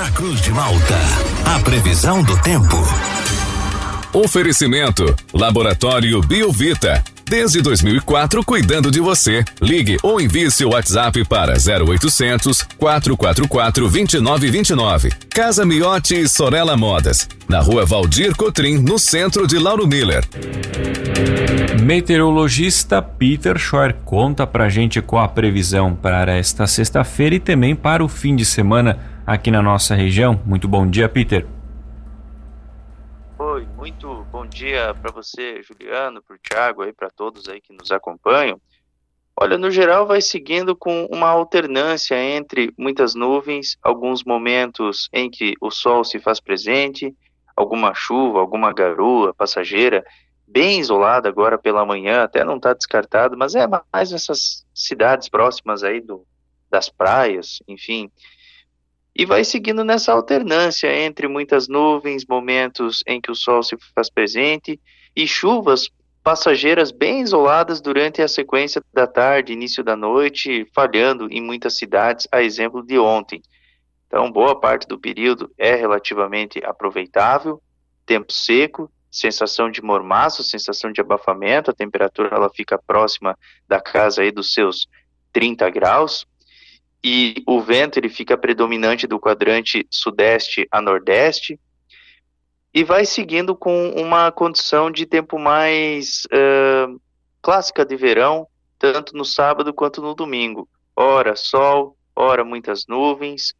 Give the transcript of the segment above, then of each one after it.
Na Cruz de Malta, a previsão do tempo. Oferecimento: Laboratório Biovita. Desde 2004, cuidando de você. Ligue ou envie seu WhatsApp para 0800 444 2929. Casa Miotti e Sorella Modas. Na rua Valdir Cotrim, no centro de Lauro Miller. Meteorologista Peter Schor conta pra gente qual a previsão para esta sexta-feira e também para o fim de semana aqui na nossa região. Muito bom dia, Peter. Oi, muito bom dia para você, Juliano, para o Thiago, aí para todos aí que nos acompanham. Olha, no geral vai seguindo com uma alternância entre muitas nuvens, alguns momentos em que o sol se faz presente, alguma chuva, alguma garoa passageira, bem isolada agora pela manhã, até não está descartado, mas é mais nessas cidades próximas aí do, das praias, enfim. E vai seguindo nessa alternância entre muitas nuvens, momentos em que o sol se faz presente e chuvas passageiras bem isoladas durante a sequência da tarde, início da noite, falhando em muitas cidades, a exemplo de ontem. Então, boa parte do período é relativamente aproveitável, tempo seco, sensação de mormaço, sensação de abafamento, a temperatura ela fica próxima da casa aí dos seus 30 graus, e o vento ele fica predominante do quadrante sudeste a nordeste e vai seguindo com uma condição de tempo mais uh, clássica de verão, tanto no sábado quanto no domingo. Ora sol, ora muitas nuvens,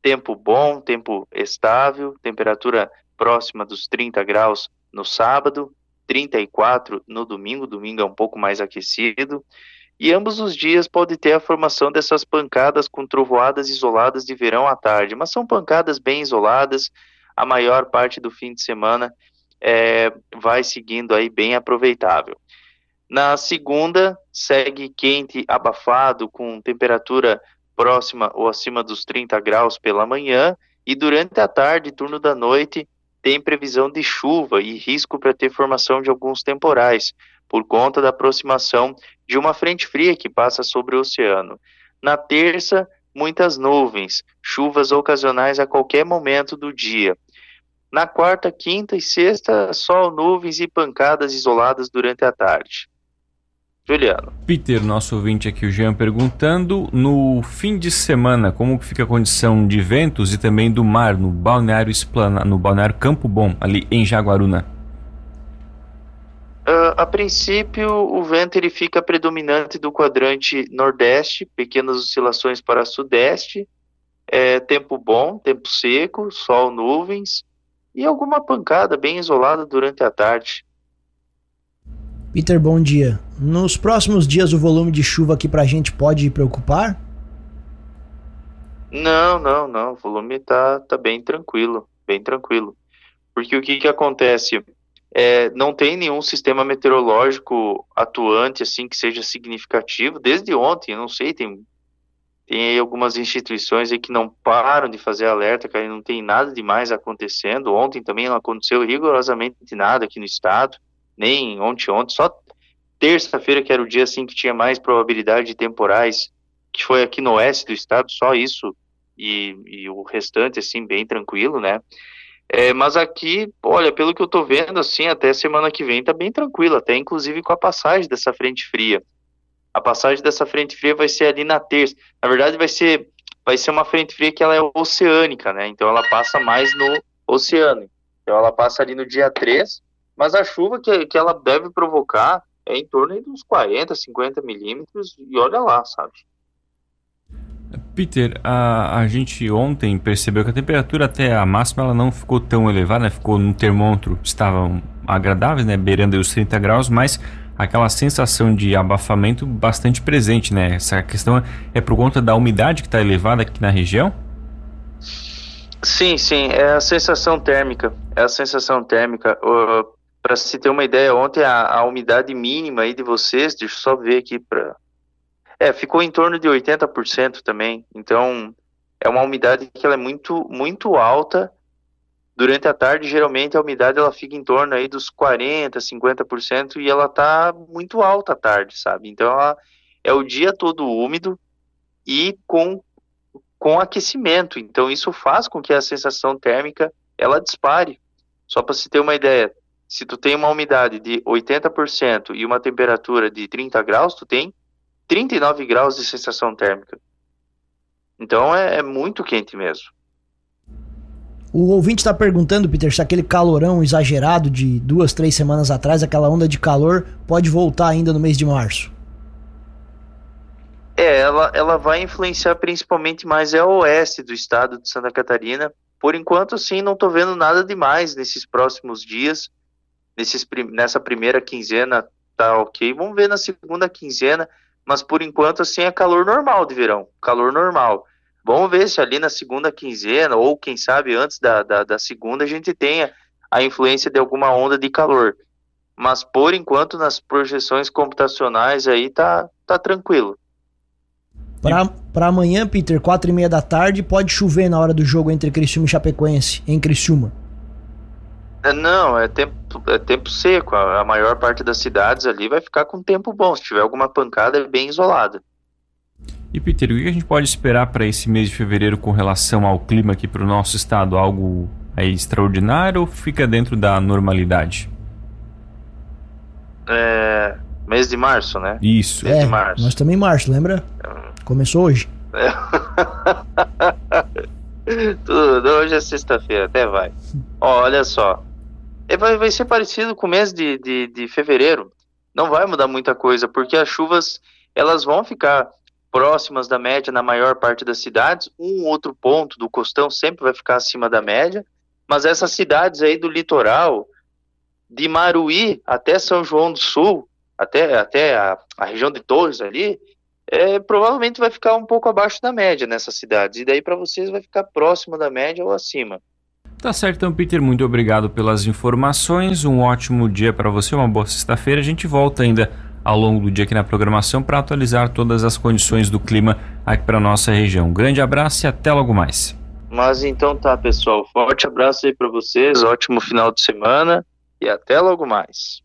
tempo bom, tempo estável, temperatura próxima dos 30 graus no sábado, 34 no domingo, domingo é um pouco mais aquecido, e ambos os dias pode ter a formação dessas pancadas com trovoadas isoladas de verão à tarde, mas são pancadas bem isoladas, a maior parte do fim de semana é, vai seguindo aí bem aproveitável. Na segunda, segue quente, abafado, com temperatura próxima ou acima dos 30 graus pela manhã, e durante a tarde, turno da noite, tem previsão de chuva e risco para ter formação de alguns temporais, por conta da aproximação de uma frente fria que passa sobre o oceano. Na terça, muitas nuvens, chuvas ocasionais a qualquer momento do dia. Na quarta, quinta e sexta, sol, nuvens e pancadas isoladas durante a tarde. Juliano. Peter, nosso ouvinte aqui, o Jean, perguntando: no fim de semana, como fica a condição de ventos e também do mar no balneário Esplana, no balneário Campo Bom, ali em Jaguaruna? Uh, a princípio, o vento ele fica predominante do quadrante nordeste, pequenas oscilações para sudeste, é, tempo bom, tempo seco, sol, nuvens e alguma pancada bem isolada durante a tarde. Peter, bom dia. Nos próximos dias, o volume de chuva aqui para a gente pode preocupar? Não, não, não. O volume tá, tá bem tranquilo, bem tranquilo. Porque o que que acontece? É, não tem nenhum sistema meteorológico atuante assim que seja significativo desde ontem. Não sei, tem tem algumas instituições aí que não param de fazer alerta, que não tem nada demais acontecendo. Ontem também não aconteceu rigorosamente nada aqui no estado, nem ontem ontem, só terça-feira que era o dia assim que tinha mais probabilidade de temporais, que foi aqui no oeste do estado, só isso e, e o restante assim bem tranquilo, né? É, mas aqui, olha, pelo que eu tô vendo, assim, até semana que vem tá bem tranquilo, até inclusive com a passagem dessa frente fria. A passagem dessa frente fria vai ser ali na terça. Na verdade, vai ser, vai ser uma frente fria que ela é oceânica, né? Então ela passa mais no oceano. Então ela passa ali no dia 3, mas a chuva que, que ela deve provocar é em torno de uns 40, 50 milímetros, e olha lá, sabe? Peter, a, a gente ontem percebeu que a temperatura até a máxima ela não ficou tão elevada, né? ficou no termômetro, estavam agradáveis, né? beirando os 30 graus, mas aquela sensação de abafamento bastante presente, né? Essa questão é por conta da umidade que está elevada aqui na região? Sim, sim, é a sensação térmica, é a sensação térmica. Uh, para se ter uma ideia, ontem a, a, umidade mínima aí de vocês, deixa eu só ver aqui para é, ficou em torno de 80% também. Então, é uma umidade que ela é muito, muito alta. Durante a tarde, geralmente, a umidade ela fica em torno aí dos 40%, 50% e ela tá muito alta à tarde, sabe? Então, ela é o dia todo úmido e com com aquecimento. Então isso faz com que a sensação térmica ela dispare. Só para se ter uma ideia, se tu tem uma umidade de 80% e uma temperatura de 30 graus, tu tem 39 graus de sensação térmica. Então é, é muito quente mesmo. O ouvinte está perguntando, Peter, se aquele calorão exagerado de duas, três semanas atrás, aquela onda de calor, pode voltar ainda no mês de março. É, ela, ela vai influenciar principalmente mais a oeste do estado de Santa Catarina. Por enquanto, sim, não estou vendo nada demais nesses próximos dias. Nesses, nessa primeira quinzena tá ok. Vamos ver na segunda quinzena, mas por enquanto, assim, é calor normal de verão. Calor normal. Vamos ver se ali na segunda quinzena, ou quem sabe antes da, da, da segunda, a gente tenha a influência de alguma onda de calor. Mas por enquanto, nas projeções computacionais aí tá, tá tranquilo. Para amanhã, Peter, quatro e meia da tarde, pode chover na hora do jogo entre Criciúma e Chapecoense, em Criciúma. É, não, é tempo, é tempo seco. A, maior parte das cidades ali vai ficar com tempo bom. Se tiver alguma pancada, é bem isolada. E Peter, o que a gente pode esperar para esse mês de fevereiro com relação ao clima aqui para o nosso estado? Algo aí extraordinário ou fica dentro da normalidade? É, mês de março, né? Isso. Mês é, de março. Nós também em março, lembra? Começou hoje. É. Tudo, hoje é sexta-feira, até vai. Ó, olha só. É, vai, vai ser parecido com o mês de, de, de fevereiro. Não vai mudar muita coisa, porque as chuvas elas vão ficar próximas da média na maior parte das cidades. Um outro ponto do costão sempre vai ficar acima da média. Mas essas cidades aí do litoral, de Maruí até São João do Sul, até, até a, a região de Torres ali, é, provavelmente vai ficar um pouco abaixo da média nessas cidades. E daí para vocês vai ficar próximo da média ou acima. Tá certo, então, Peter. Muito obrigado pelas informações. Um ótimo dia para você, uma boa sexta-feira. A gente volta ainda ao longo do dia aqui na programação para atualizar todas as condições do clima aqui para nossa região. Um grande abraço e até logo mais. Mas então tá, pessoal. Forte abraço aí para vocês. Ótimo final de semana e até logo mais.